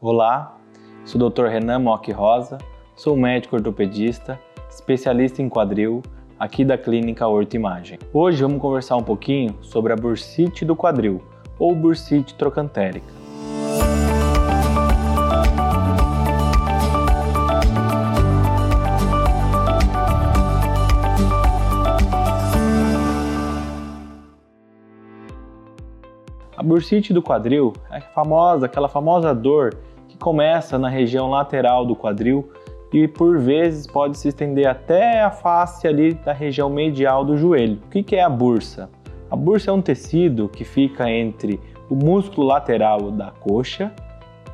Olá, sou o Dr. Renan Mock Rosa, sou médico ortopedista, especialista em quadril aqui da clínica Horto Imagem. Hoje vamos conversar um pouquinho sobre a bursite do quadril ou bursite trocantérica. A bursite do quadril é famosa, aquela famosa dor que começa na região lateral do quadril e por vezes pode se estender até a face ali da região medial do joelho. O que é a bursa? A bursa é um tecido que fica entre o músculo lateral da coxa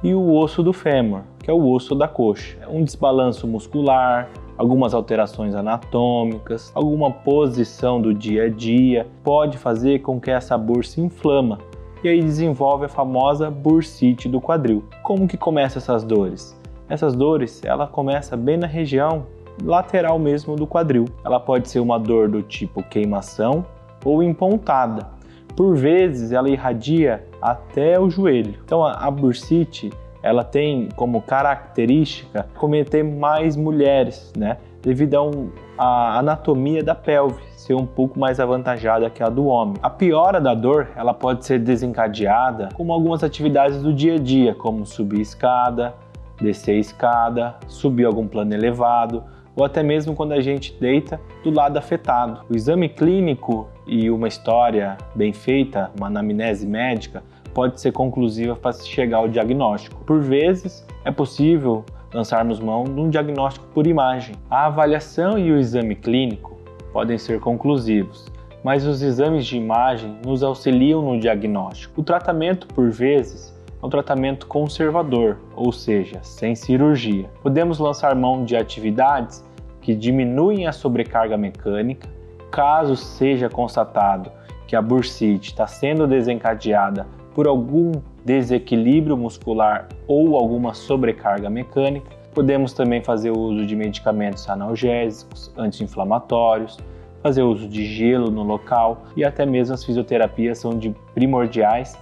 e o osso do fêmur, que é o osso da coxa. É um desbalanço muscular, algumas alterações anatômicas, alguma posição do dia a dia pode fazer com que essa bursa inflama e aí desenvolve a famosa bursite do quadril. Como que começa essas dores? Essas dores, ela começa bem na região lateral mesmo do quadril. Ela pode ser uma dor do tipo queimação ou empontada. Por vezes ela irradia até o joelho. Então a, bursite, ela tem como característica cometer mais mulheres, né? Devido a, um, anatomia da pelve ser um pouco mais avantajada que a do homem. A piora da dor, ela pode ser desencadeada com algumas atividades do dia a dia, como subir escada, descer escada, subir algum plano elevado, ou até mesmo quando a gente deita do lado afetado. O exame clínico e uma história bem feita, uma anamnese médica, pode ser conclusiva para se chegar ao diagnóstico. Por vezes, é possível lançarmos mão de um diagnóstico por imagem. A avaliação e o exame clínico podem ser conclusivos, mas os exames de imagem nos auxiliam no diagnóstico. O tratamento, por vezes, é um tratamento conservador, ou seja, sem cirurgia. Podemos lançar mão de atividades que diminuem a sobrecarga mecânica, caso seja constatado que a bursite está sendo desencadeada por algum desequilíbrio muscular ou alguma sobrecarga mecânica, Podemos também fazer uso de medicamentos analgésicos, anti-inflamatórios, fazer uso de gelo no local e até mesmo as fisioterapias são de primordiais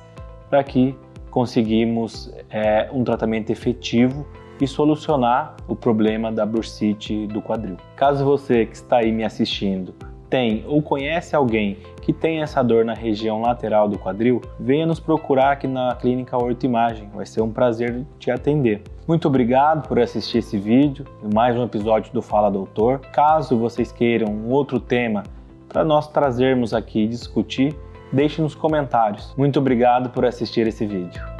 para que conseguimos é, um tratamento efetivo e solucionar o problema da bursite do quadril. Caso você que está aí me assistindo tem ou conhece alguém que tem essa dor na região lateral do quadril, venha nos procurar aqui na Clínica Horto Imagem. Vai ser um prazer te atender. Muito obrigado por assistir esse vídeo e mais um episódio do Fala Doutor. Caso vocês queiram um outro tema para nós trazermos aqui e discutir, deixe nos comentários. Muito obrigado por assistir esse vídeo.